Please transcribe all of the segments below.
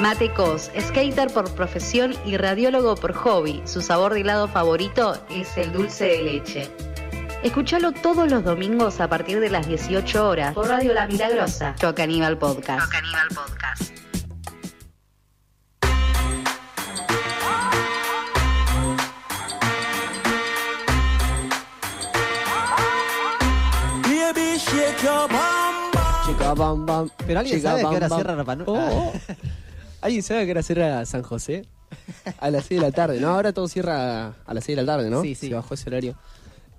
Matecos, skater por profesión y radiólogo por hobby. Su sabor de helado favorito es el dulce de leche. Escúchalo todos los domingos a partir de las 18 horas por Radio La Milagrosa. Yo Caníbal Podcast. Yo Caníbal Podcast. Chica, bam, bam. Pero alguien Chica, sabe bam, que ahora bam. cierra Rapa Nui- Oh, oh. ¿Alguien sabe que ahora cierra San José? A las 6 de la tarde, ¿no? Ahora todo cierra a las 6 de la tarde, ¿no? Sí, sí. Se bajó ese horario.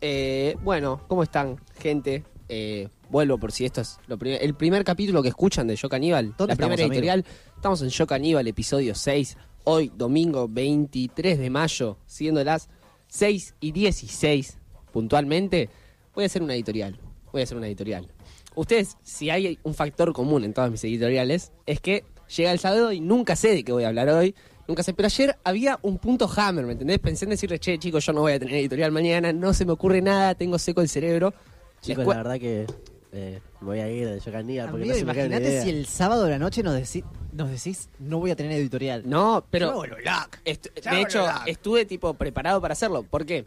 Eh, bueno, ¿cómo están, gente? Eh, vuelvo por si esto es lo primer- el primer capítulo que escuchan de Yo Caníbal. ¿Dónde La primera estamos, editorial. Estamos en Yo Caníbal, episodio 6. Hoy, domingo 23 de mayo, siendo las 6 y 16 puntualmente, voy a hacer una editorial. Voy a hacer una editorial. Ustedes, si hay un factor común en todas mis editoriales, es que llega el sábado y nunca sé de qué voy a hablar hoy. Nunca sé, pero ayer había un punto hammer, ¿me entendés? Pensé en decirle, che, chicos, yo no voy a tener editorial mañana, no se me ocurre nada, tengo seco el cerebro. Chicos, la verdad que eh, me voy a ir de Yocanía porque no se imagínate si el sábado de la noche nos, decí- nos decís no voy a tener editorial. No, pero de hecho estuve tipo preparado para hacerlo. ¿Por qué?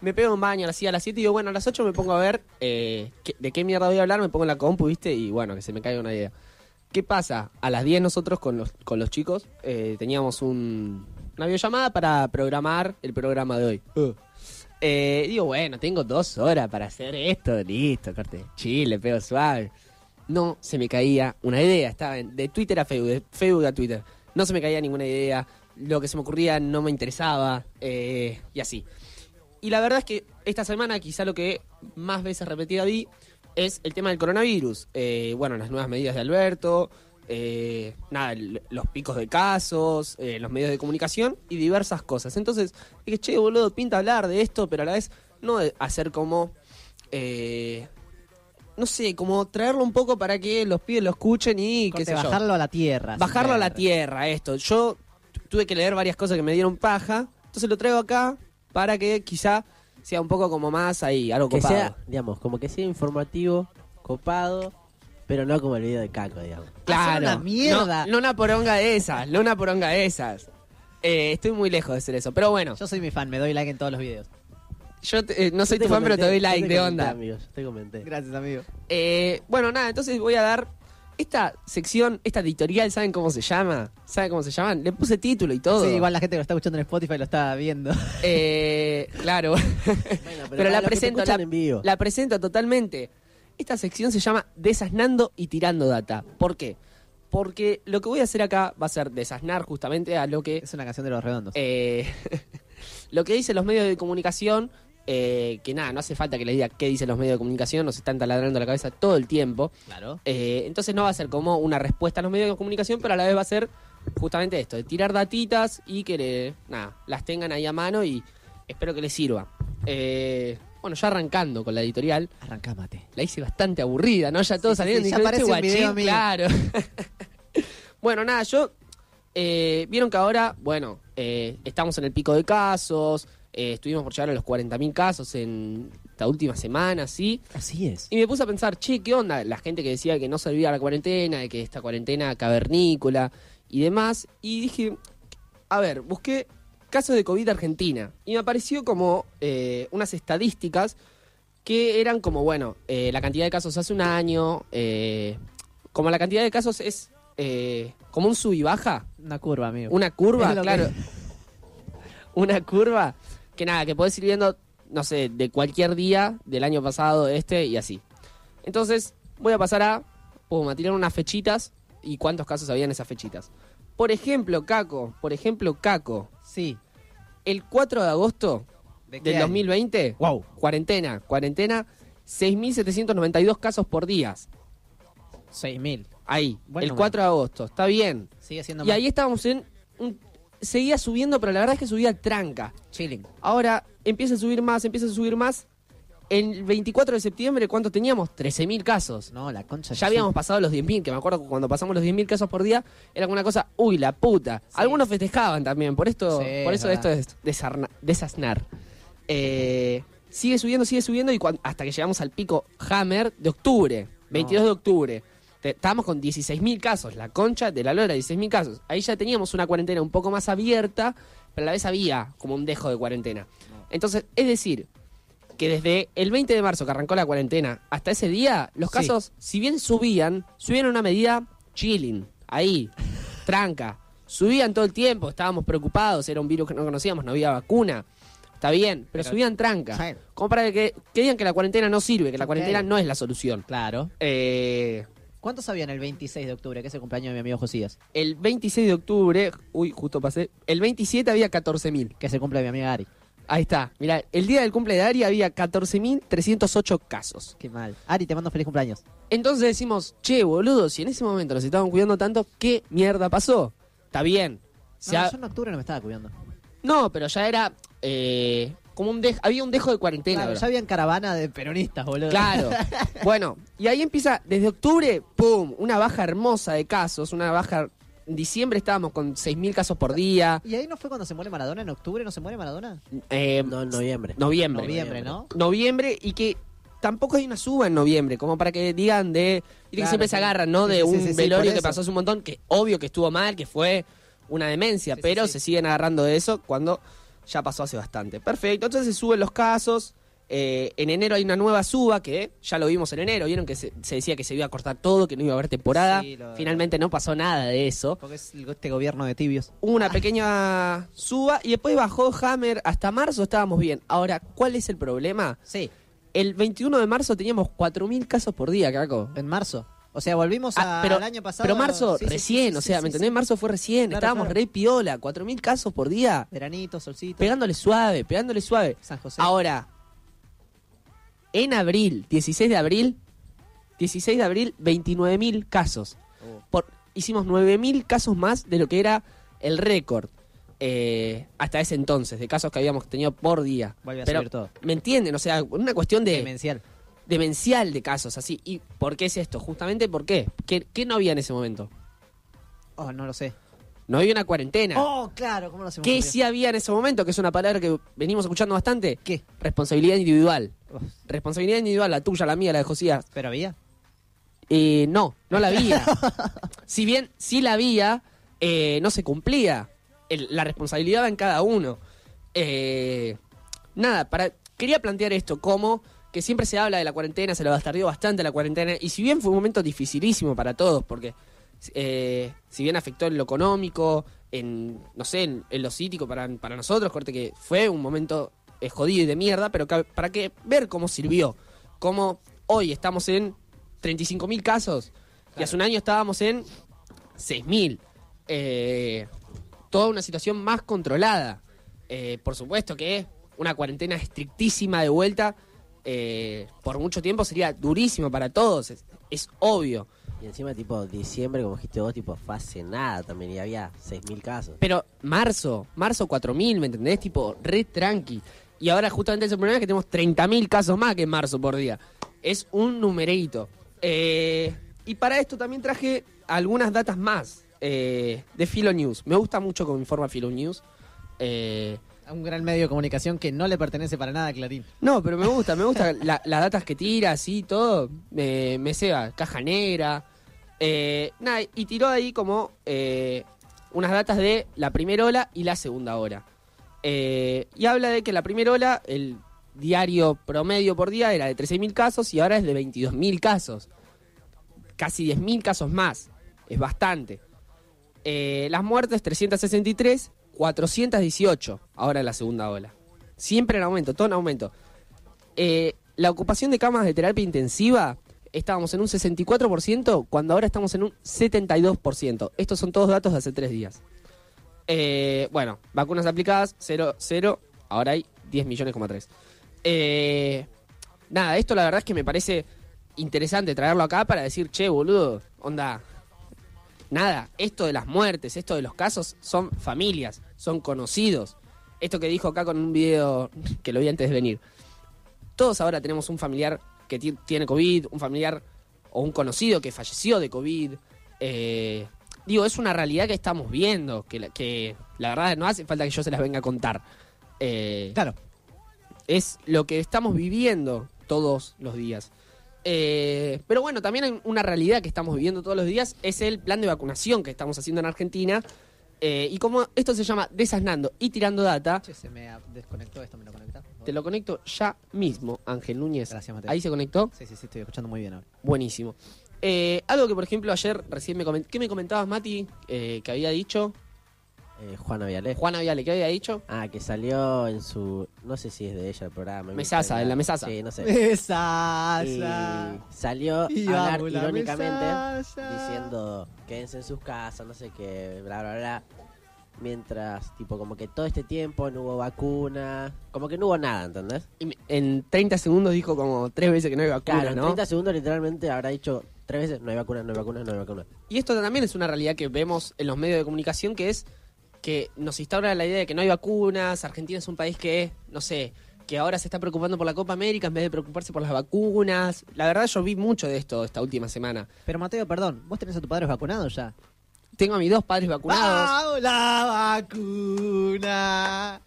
Me pego un baño así a las 7 y digo, bueno, a las 8 me pongo a ver eh, qué- de qué mierda voy a hablar, me pongo en la compu, ¿viste? Y bueno, que se me caiga una idea. ¿Qué pasa? A las 10 nosotros con los, con los chicos eh, teníamos un, una videollamada para programar el programa de hoy. Eh, digo, bueno, tengo dos horas para hacer esto, listo, corte. Chile, pego suave. No se me caía una idea. Estaba en- de Twitter a Facebook, de Facebook a Twitter. No se me caía ninguna idea. Lo que se me ocurría no me interesaba. eh, y así. Y la verdad es que esta semana quizá lo que más veces repetida vi es el tema del coronavirus. Eh, bueno, las nuevas medidas de Alberto, eh, nada, los picos de casos, eh, los medios de comunicación y diversas cosas. Entonces, dije, che, boludo, pinta hablar de esto, pero a la vez no hacer como... eh, no sé, como traerlo un poco para que los pibes lo escuchen y sé yo. bajarlo a la tierra. Bajarlo a la tierra, esto. Yo tu- tuve que leer varias cosas que me dieron paja, entonces lo traigo acá para que quizá sea un poco como más ahí, algo que copado. sea, digamos, como que sea informativo, copado, pero no como el video de Caco, digamos. Claro. una mierda. No, no una poronga de esas, no una poronga de esas. Eh, estoy muy lejos de ser eso, pero bueno, Yo soy mi fan, me doy like en todos los videos. yo te- eh, no soy Yo tu fan, pero te doy yo like te de comenté, onda. Amigos, yo te comenté. Gracias, amigo. Eh, bueno, nada, entonces voy a dar esta sección, esta editorial, ¿saben cómo se llama? ¿Saben cómo se llaman? Le puse título y todo. Sí, igual la gente que lo está escuchando en Spotify lo está viendo. Eh, claro. Bueno, pero la presento, la, en vivo. la presento totalmente. Esta sección se llama Desasnando y Tirando Data. ¿Por qué? Porque lo que voy a hacer acá va a ser desasnar justamente a lo que Es una canción de los redondos. eh, lo que dicen los medios de comunicación, eh, que nada, no hace falta que les diga qué dicen los medios de comunicación, nos están taladrando la cabeza todo el tiempo. claro. Eh, entonces no va a ser como una respuesta a los medios de comunicación, pero a la vez va a ser justamente esto, de tirar datitas y que le- nada, las tengan ahí a mano y espero que les sirva. Eh, bueno, ya arrancando con la editorial, Arrancá, mate. la hice bastante aburrida, ¿no? Ya todos Sí, sí, salieron sí, y ya parece "Este un video guachín", mío. claro. bueno, nada, yo vieron que ahora, bueno, estamos en el pico de casos, eh, estuvimos por llegar a los 40.000 casos en esta última semana, ¿sí? Así es. Y me puse a pensar, che, ¿qué onda? La gente que decía que no servía la cuarentena, de que esta cuarentena cavernícola y demás. Y dije, a ver, busqué casos de COVID Argentina. Y me apareció como eh, unas estadísticas que eran como, bueno, eh, la cantidad de casos hace un año, eh, como la cantidad de casos es eh, como un sub y baja, Una curva, amigo. una curva, que- claro. Una curva que nada, que podés ir viendo, no sé, de cualquier día del año pasado, este y así. Entonces, voy a pasar a, pum, a tirar unas fechitas y cuántos casos había en esas fechitas. Por ejemplo, Caco, por ejemplo, Caco, Sí. el 4 de agosto ¿De del año? 2020, Wow. cuarentena, cuarentena, 6.792 casos por día. 6.000. Ahí, Buen el número. 4 de agosto, está bien. Sigue siendo Y ahí estábamos en un... Seguía subiendo, pero la verdad es que subía tranca. chilling. Ahora empieza a subir más, empieza a subir más. El 24 de septiembre, ¿cuántos teníamos? 13.000 casos. No, la concha. Ya habíamos pasado los 10.000, que me acuerdo que cuando pasamos los 10.000 casos por día, era como una cosa, uy, la puta. Algunos festejaban también, por esto, Sí, por eso es esto es desasnar. Eh, sigue subiendo, sigue subiendo, y hasta que llegamos al pico Hammer de octubre, 22 de octubre. Estábamos con 16.000 casos, la concha de la lora, 16.000 casos. Ahí ya teníamos una cuarentena un poco más abierta, pero a la vez había como un dejo de cuarentena. Entonces, es decir, que desde el 20 de marzo que arrancó la cuarentena hasta ese día, los Sí. casos, si bien subían, subían a una medida chilling, ahí, tranca. Subían todo el tiempo, estábamos preocupados, era un virus que no conocíamos, no había vacuna. Está bien, pero, Pero- subían tranca. Sí. Como para que, que digan que la cuarentena no sirve, que la cuarentena no es la solución. Claro. Eh, ¿Cuántos habían el 26 de octubre, que es el cumpleaños de mi amigo Josías? el 26 de octubre, uy, justo pasé, el 27 había 14.000. Que es el cumple de mi amiga Ari. Ahí está, mira, el día del cumple de Ari había 14.308 casos. Qué mal. Ari, te mando feliz cumpleaños. Entonces decimos, che, boludo, si en ese momento nos estaban cuidando tanto, ¿qué mierda pasó? Está bien. Se No, ha- yo en octubre no me estaba cuidando. No, pero ya era eh, como un dejo, había un dejo de cuarentena. Claro, ¿verdad? ya habían caravana de peronistas, boludo. Claro. bueno, y ahí empieza, desde octubre, ¡pum! Una baja hermosa de casos, una baja... En diciembre estábamos con 6.000 casos por día. ¿Y ahí no fue cuando se muere Maradona? ¿En octubre no se muere Maradona? eh, No, en noviembre. noviembre. Noviembre, ¿no? Noviembre y que tampoco hay una suba en noviembre, como para que digan de... y que Claro, siempre se agarran, ¿no? De sí, un sí, sí, velorio que pasó hace un montón, que obvio que estuvo mal, que fue una demencia, Sí, sí, pero sí. se siguen agarrando de eso cuando ya pasó hace bastante. Perfecto, entonces se suben los casos. eh, en enero hay una nueva suba que ya lo vimos en enero. Vieron que se, se decía que se iba a cortar todo, que no iba a haber temporada. Sí, lo- Finalmente no pasó nada de eso. Porque es este gobierno de tibios. Hubo una pequeña suba y después bajó Hammer. Hasta marzo estábamos bien. Ahora, ¿cuál es el problema? Sí, El 21 de marzo teníamos 4.000 casos por día, Caco. en marzo. O sea, volvimos Ah, a- pero, al año pasado. pero marzo Sí, recién, sí, o sea, ¿me entendés? Marzo fue recién, Claro, estábamos claro. re piola, 4.000 casos por día, Veranito, solcito. pegándole suave, pegándole suave. San José. Ahora, en abril, 16 de abril, 16 de abril, 29.000 casos. Oh. Por, hicimos 9.000 casos más de lo que era el récord eh, hasta ese entonces, de casos que habíamos tenido por día. Vuelve a Pero, todo. ¿Me entienden? O sea, una cuestión de Demencial. Demencial de casos así. ¿Y por qué es esto? Justamente, ¿por qué? ¿Qué, qué no había en ese momento? Oh, no lo sé. No había una cuarentena. Oh, claro, ¿cómo lo hacemos? ¿Qué sí había en ese momento? Que es una palabra que venimos escuchando bastante. ¿Qué? Responsabilidad individual. Uf, Responsabilidad individual, la tuya, la mía, la de Josías. ¿Pero había? Eh, no, no la había. si bien sí la había, eh, no se cumplía. El- la responsabilidad va en cada uno. Eh, nada, para, quería plantear esto como que siempre se habla de la cuarentena, se lo bastardió bastante la cuarentena, y si bien fue un momento dificilísimo para todos, porque eh, si bien afectó en lo económico, en, no sé, en, en lo psíquico para, para nosotros, corte que fue un momento eh, jodido y de mierda, pero para que ver cómo sirvió, cómo hoy estamos en 35.000 casos, y hace un año estábamos en 6.000. Eh, toda una situación más controlada. Eh, por supuesto que una cuarentena estrictísima de vuelta eh, por mucho tiempo sería durísimo para todos, es, es obvio. Y encima, tipo, diciembre, como dijiste vos, tipo, fue hace nada también. Y había 6.000 casos. Pero marzo, marzo 4.000, ¿me entendés? Tipo, re tranqui. Y ahora justamente ese problema es que tenemos 30.000 casos más que en marzo por día. Es un numerito. Eh, y para esto también traje algunas datas más eh, de Filo News. Me gusta mucho cómo informa Filo News. Eh, un gran medio de comunicación que no le pertenece para nada a Clarín. no, pero me gusta, me gusta la- las datas que tira, así, todo. Me, me ceba, caja negra. Eh, nada, y tiró ahí como eh, unas datas de la primera ola y la segunda ola. Eh, y habla de que la primera ola, el diario promedio por día era de 13.000 casos y ahora es de 22.000 casos. Casi 10.000 casos más. Es bastante. Eh, las muertes 363, 418 ahora en la segunda ola. Siempre en aumento, todo en aumento. Eh, la ocupación de camas de terapia intensiva estábamos en un 64% cuando ahora estamos en un 72%. Estos son todos datos de hace tres días. Eh, bueno, vacunas aplicadas, 0, 0, ahora hay 10 millones, coma 3. Eh, nada, esto la verdad es que me parece interesante traerlo acá para decir, che, boludo, onda, nada, esto de las muertes, esto de los casos, son familias, son conocidos. Esto que dijo acá con un video que lo vi antes de venir. Todos ahora tenemos un familiar que ti- tiene COVID, un familiar o un conocido que falleció de COVID. Eh, digo, es una realidad que estamos viendo, que la, que la verdad no hace falta que yo se las venga a contar. Eh, Claro. es lo que estamos viviendo todos los días. Eh, pero bueno, también hay una realidad que estamos viviendo todos los días, es el plan de vacunación que estamos haciendo en Argentina. Eh, y como esto se llama desasnando y tirando data, Che, se me desconectó esto, ¿me lo conectás? por favor? te lo conecto ya mismo, Ángel Núñez. Gracias, Mateo. Ahí se conectó. Sí, sí, sí, estoy escuchando muy bien ahora. Buenísimo. Eh, algo que, por ejemplo, ayer recién me comentabas, ¿qué me comentabas, Mati, eh, que había dicho? Eh, Juana Viale. Juana Viale, ¿qué había dicho? Ah, que salió en su. No sé si es de ella el programa. Mesasa, en la Mesasa. Sí, no sé. Mesasa. Y salió Y a hablar irónicamente mesasa. diciendo quédense en sus casas, no sé qué, bla, bla, bla. Mientras, tipo, como que todo este tiempo no hubo vacuna, como que no hubo nada, ¿entendés? Y en 30 segundos dijo como tres veces que no hay vacuna, Claro, en ¿no? 30 segundos literalmente habrá dicho tres veces, no hay vacuna, no hay vacuna, no hay vacuna. Y esto también es una realidad que vemos en los medios de comunicación, que es que nos instaura la idea de que no hay vacunas, Argentina es un país que, no sé, que ahora se está preocupando por la Copa América en vez de preocuparse por las vacunas. La verdad yo vi mucho de esto esta última semana. Pero Mateo, perdón, ¿vos tenés a tu padre vacunado ya? Tengo a mis dos padres vacunados. ¡Vamos la vacuna!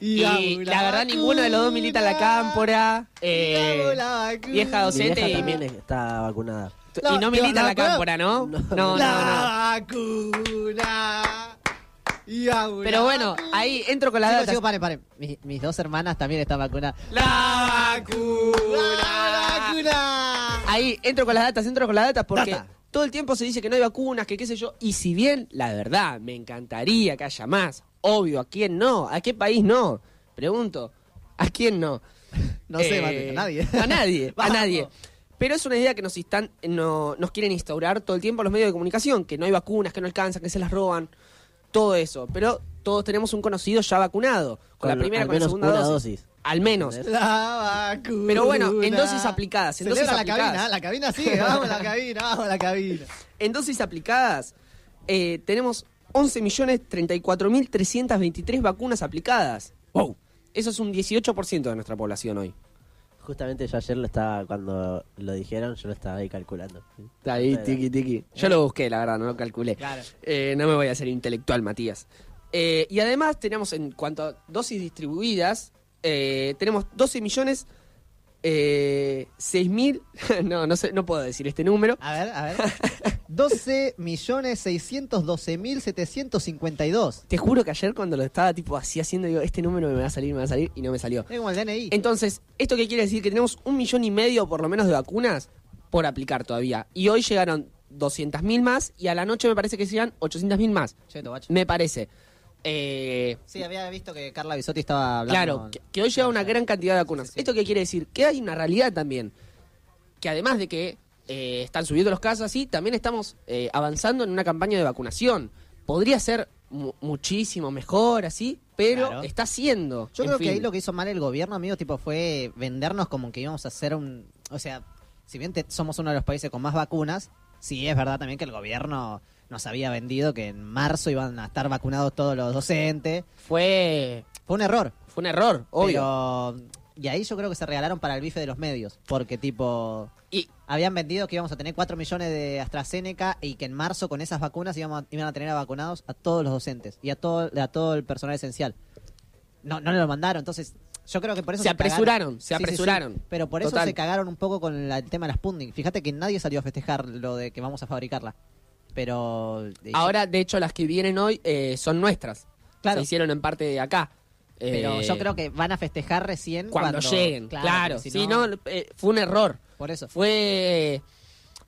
Y la verdad ninguno de los dos milita en la cámpora. eh, la vieja Mi docente y, también está vacunada. y no milita en la ¿La cámpora, ¿no? No, no, no. ¡La vacuna! Pero bueno, vacuna. ahí entro con la Chicos, data. chicos, paren, paren. Mis, mis dos hermanas también están vacunadas. ¡La ¡La vacuna! Ahí entro con las datas, entro con las datas porque Data. todo el tiempo se dice que no hay vacunas, que qué sé yo. Y si bien, la verdad, me encantaría que haya más. Obvio, ¿a quién no? ¿A qué país no? Pregunto, ¿a quién no? No sé, Eh, Mateo, a nadie. A nadie, a Vamos. nadie. Pero es una idea que nos están, no, nos quieren instaurar todo el tiempo los medios de comunicación, que no hay vacunas, que no alcanzan, que se las roban, todo eso. Pero todos tenemos un conocido ya vacunado, con, la primera, con la segunda dosis. dosis. Al menos. La vacuna. Pero bueno, en dosis aplicadas, en dosis Celebra la aplicadas. cabina, la cabina sigue, vamos la cabina, vamos la cabina. En dosis aplicadas, eh, tenemos 11.034.323 vacunas aplicadas. ¡Wow! Eso es un 18% de nuestra población hoy. Justamente yo ayer lo estaba, cuando lo dijeron, yo lo estaba ahí calculando. Está ahí, tiki tiki. Yo lo busqué, la verdad, no lo calculé. Claro. Eh, no me voy a hacer intelectual, Matías. Eh, y además tenemos, en cuanto a dosis distribuidas, eh, tenemos 12 millones... Eh, 6 mil, no, no sé, no puedo decir este número. A ver, a ver. 12 millones 612 mil 752. Te juro que ayer cuando lo estaba tipo así haciendo, digo, este número me va a salir, me va a salir, y no me salió. Es como el DNI. Entonces, ¿esto qué quiere decir? Que tenemos un millón y medio por lo menos de vacunas por aplicar todavía. Y hoy llegaron 200.000 más y a la noche me parece que llegan 800.000 más. Cheto. Me parece. Eh, Sí, había visto que Carla Bisotti estaba hablando. claro, que, que hoy llega una gran cantidad de vacunas. Sí, sí. ¿Esto qué quiere decir? Que hay una realidad también. Que además de que eh, están subiendo los casos así, también estamos eh, avanzando en una campaña de vacunación. Podría ser mu- muchísimo mejor así, pero Claro. está siendo. Yo creo que ahí lo que hizo mal el gobierno, amigo, tipo, fue vendernos como que íbamos a hacer un... O sea, si bien te- somos uno de los países con más vacunas, sí es verdad también que el gobierno nos había vendido que en marzo iban a estar vacunados todos los docentes. Fue, Fue un error. fue un error, obvio. Pero... Y ahí yo creo que se regalaron para el bife de los medios. Porque, tipo, Y habían vendido que íbamos a tener 4 millones de AstraZeneca y que en marzo con esas vacunas íbamos a- iban a tener vacunados a todos los docentes y a todo, a todo el personal esencial. No, no lo mandaron, entonces yo creo que por eso Se apresuraron, se Sí, sí, sí, apresuraron. pero por eso Total. se cagaron un poco con la- el tema de las Sputnik. Fíjate que nadie salió a festejar lo de que vamos a fabricarla. Pero... eh, ahora, de hecho, las que vienen hoy eh, son nuestras. Claro. Se hicieron en parte de acá. Pero Eh, yo creo que van a festejar recién cuando, cuando, lleguen. Claro, si sí, no, eh, fue un error. Por eso. Fue.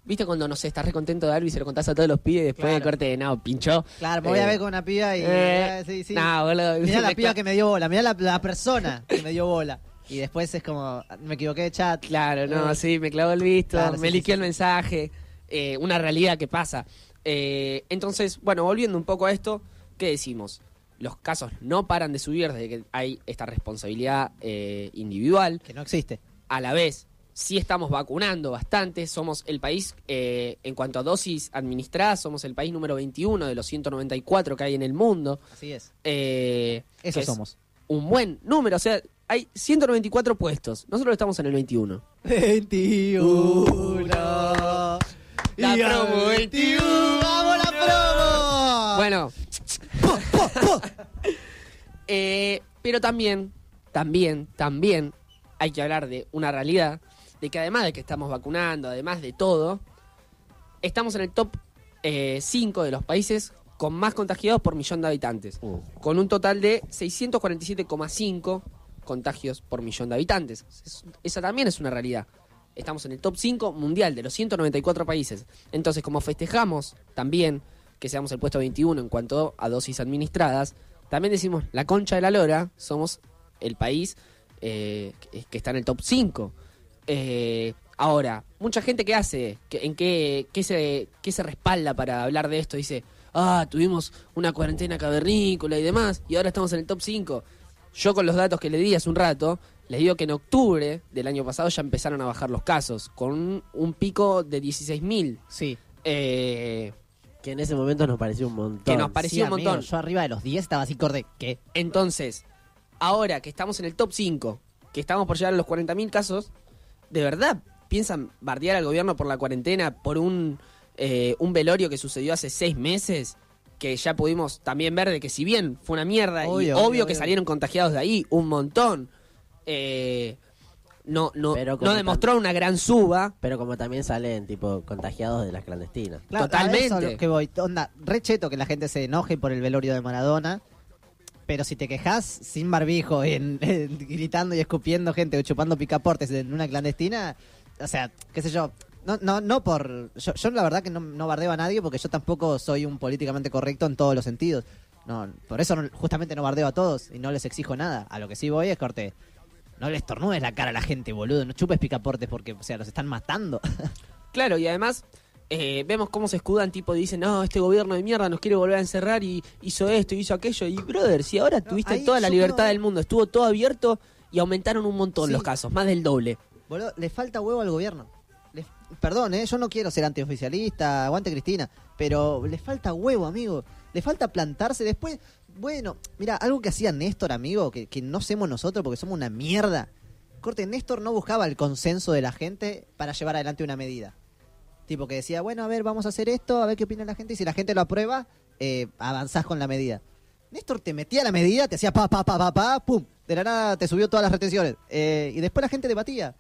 ¿Viste cuando, no sé, estás re contento de algo y se lo contás a todos los pibes y después de Claro. corte, no, pinchó? Claro, me voy a ver con una piba y... sí, sí. No, boludo. Mirá la piba que me dio bola, mirá la, la persona que me dio bola. Y después es como, me equivoqué de chat. Claro, no, sí, me clavó el visto, Claro, me sí, liqueó sí, el mensaje, eh, una realidad que pasa. Eh, entonces, bueno, volviendo un poco a esto, ¿qué decimos? Los casos no paran de subir desde que hay esta responsabilidad eh, individual. Que no existe. A la vez, sí estamos vacunando bastante. Somos el país, eh, en cuanto a dosis administradas, somos el país número 21 de los 194 que hay en el mundo. Así es. Eh, Eso es somos. Un buen número, o sea, hay 194 puestos. Nosotros estamos en el 21. 21. La promo 21. Eh, pero también, también, también hay que hablar de una realidad de que además de que estamos vacunando, además de todo, estamos en el top 5 de los países con más contagiados por millón de habitantes, Uh. con un total de 647,5 contagios por millón de habitantes. Es- esa también es una realidad. Estamos en el top 5 mundial de los 194 países. Entonces, como festejamos también que seamos el puesto 21 en cuanto a dosis administradas, también decimos la concha de la lora, somos el país eh, que está en el top 5. Eh, ahora, mucha gente que hace, en qué, qué se, qué se respalda para hablar de esto, dice, ah, tuvimos una cuarentena cavernícola y demás, y ahora estamos en el top 5. Yo con los datos que le di hace un rato, les digo que en octubre del año pasado ya empezaron a bajar los casos, con un, un pico de 16.000. Sí. Eh, Que en ese momento nos pareció un montón. Que nos pareció Sí, un amigo, montón. Yo arriba de los 10 estaba así, corde. ¿Qué? Entonces, ahora que estamos en el top 5, que estamos por llegar a los 40.000 casos, ¿de verdad piensan bardear al gobierno por la cuarentena, por un, eh, un velorio que sucedió hace seis meses? Que ya pudimos también ver de que si bien fue una mierda y Obvio, obvio, obvio, que obvio. salieron contagiados de ahí un montón, eh, no, no, Pero no demostró una gran suba. Pero como también salen, tipo, contagiados de las clandestinas. Claro, Totalmente. a eso lo que voy. Onda, re cheto que la gente se enoje por el velorio de Maradona. Pero si te quejas sin barbijo, en, en- gritando y escupiendo gente o chupando picaportes en una clandestina, o sea, qué sé yo. No, no, no por. Yo, yo la verdad que no, no bardeo a nadie porque yo tampoco soy un políticamente correcto en todos los sentidos. No, por eso no- justamente no bardeo a todos y no les exijo nada. A lo que sí voy es corte. No les tornudes la cara a la gente, boludo. No chupes picaportes porque, o sea, los están matando. Claro, y además eh, vemos cómo se escudan, tipo, dicen, no, este gobierno de mierda nos quiere volver a encerrar y hizo esto, hizo aquello. Y, brother, si ahora tuviste toda la libertad creo- del mundo, estuvo todo abierto y aumentaron un montón Sí. los casos, más del doble. Boludo, le falta huevo al gobierno. Perdón, ¿eh? yo no quiero ser antioficialista, aguante Cristina, pero le falta huevo, amigo. Le falta plantarse después. Bueno, mira, algo que hacía Néstor, amigo, que, que no hacemos nosotros porque somos una mierda. Corte, Néstor no buscaba el consenso de la gente para llevar adelante una medida. Tipo que decía, bueno, a ver, vamos a hacer esto, a ver qué opina la gente, y si la gente lo aprueba, eh, avanzás con la medida. Néstor te metía la medida, te hacía pa, pa, pa, pa, pa, pum, de la nada te subió todas las retenciones. Eh, y después la gente debatía.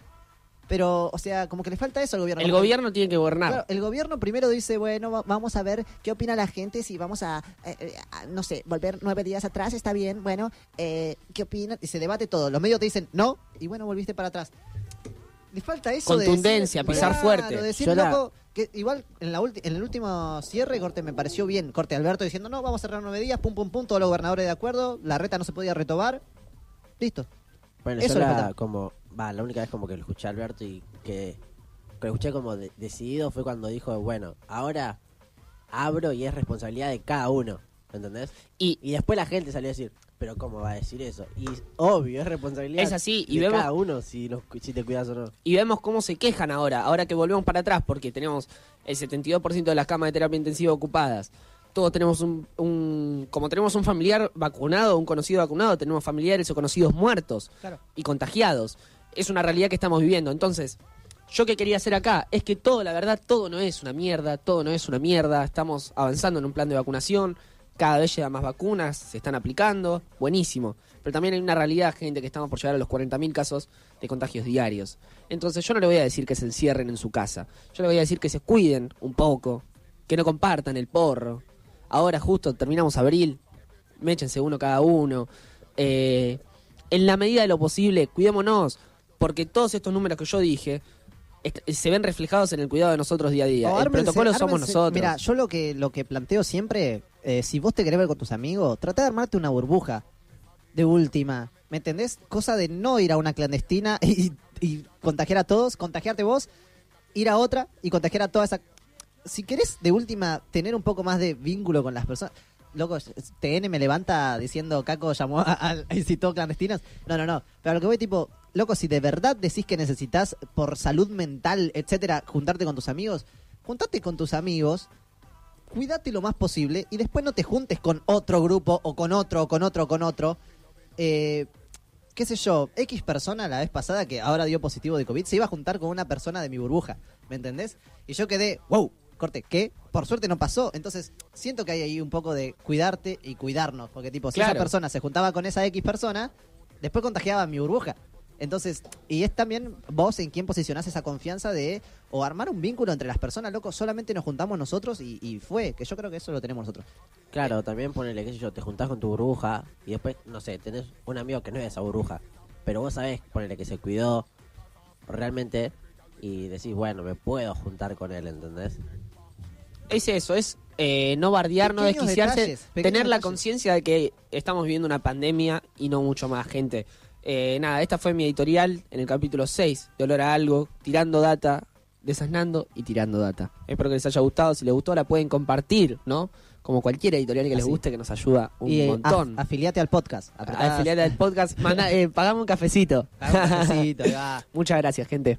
Pero, o sea, como que le falta eso al gobierno. El Como que- gobierno tiene que gobernar. Claro, el gobierno primero dice, bueno, va- vamos a ver qué opina la gente, si vamos a, eh, eh, a, no sé, volver nueve días atrás, está bien, bueno, eh, ¿qué opinan? Y se debate todo. Los medios te dicen, no, y bueno, volviste para atrás. Le falta eso de Contundencia, decir- pisar Claro, fuerte. decir, Yo la- loco, que igual en, la ulti- en el último cierre, Corte, me pareció bien. Corte Alberto diciendo, no, vamos a cerrar nueve días, pum, pum, pum, todos los gobernadores de acuerdo, la reta no se podía retobar. Listo. Bueno, Eso la, como, va, la única vez como que lo escuché a Alberto y que, que lo escuché como de- decidido fue cuando dijo, bueno, ahora abro y es responsabilidad de cada uno, ¿entendés? Y Y después la gente salió a decir, pero ¿cómo va a decir eso? Y obvio, es responsabilidad Es así, y de vemos- cada uno si, los, si te cuidas o no. y vemos cómo se quejan ahora, ahora que volvemos para atrás, porque tenemos el 72% de las camas de terapia intensiva ocupadas. Todos tenemos un, un- como tenemos un familiar vacunado, un conocido vacunado, tenemos familiares o conocidos muertos Claro. y contagiados. Es una realidad que estamos viviendo. Entonces, yo que quería hacer acá es que todo, la verdad, todo no es una mierda, todo no es una mierda. Estamos avanzando en un plan de vacunación, cada vez llegan más vacunas, se están aplicando, buenísimo. Pero también hay una realidad, gente, que estamos por llegar a los 40.000 casos de contagios diarios. Entonces, yo no le voy a decir que se encierren en su casa. Yo le voy a decir que se cuiden un poco, que no compartan el porro. Ahora justo terminamos abril, méchense uno cada uno. Eh, en la medida de lo posible, cuidémonos, porque todos estos números que yo dije se ven reflejados en el cuidado de nosotros día a día. El ármense- protocolo somos nosotros. Mira, yo lo que, lo que planteo siempre, eh, si vos te querés ver con tus amigos, trata de armarte una burbuja de última. ¿Me entendés? Cosa de no ir a una clandestina y, y contagiar a todos, contagiarte vos, ir a otra y contagiar a toda esa... Si querés de última tener un poco más de vínculo con las personas... Loco, TN me levanta diciendo Caco llamó a, a- incitó clandestinas. No, no, no. Pero a lo que voy, tipo, loco, si de verdad decís que necesitas por salud mental, etcétera, juntarte con tus amigos, juntate con tus amigos, cuídate lo más posible y después no te juntes con otro grupo o con otro, o con otro, o con otro. Eh, qué sé yo, X persona la vez pasada que ahora dio positivo de COVID se iba a juntar con una persona de mi burbuja, ¿me entendés? Y yo quedé, wow, corte, ¿qué? Por suerte no pasó. Entonces, siento que hay ahí un poco de cuidarte y cuidarnos, porque tipo, si esa persona se juntaba con esa X persona, después contagiaba a mi burbuja. Entonces, y es también vos en quién posicionás esa confianza de o armar un vínculo entre las personas, loco, solamente nos juntamos nosotros y, y fue, que yo creo que eso lo tenemos nosotros. Claro, también ponele, qué sé yo, te juntás con tu burbuja y después, no sé, tenés un amigo que no es esa burbuja, pero vos sabés, ponele que se cuidó realmente y decís, bueno, me puedo juntar con él, ¿entendés? Es eso, es eh, no bardear, no desquiciarse, detalles, tener la conciencia de que estamos viviendo una pandemia y no mucho más, gente. Eh, nada, esta fue mi editorial en el capítulo 6 de Olor a Algo, tirando data, desasnando y tirando data. Espero que les haya gustado, si les gustó la pueden compartir, ¿no? Como cualquier editorial que les Así. guste, que nos ayuda un y eh, montón. af- afiliate al podcast. Apretás- Afiliate al podcast, manda- eh, pagame un cafecito. Hagamos un cafecito, va. Muchas gracias, gente.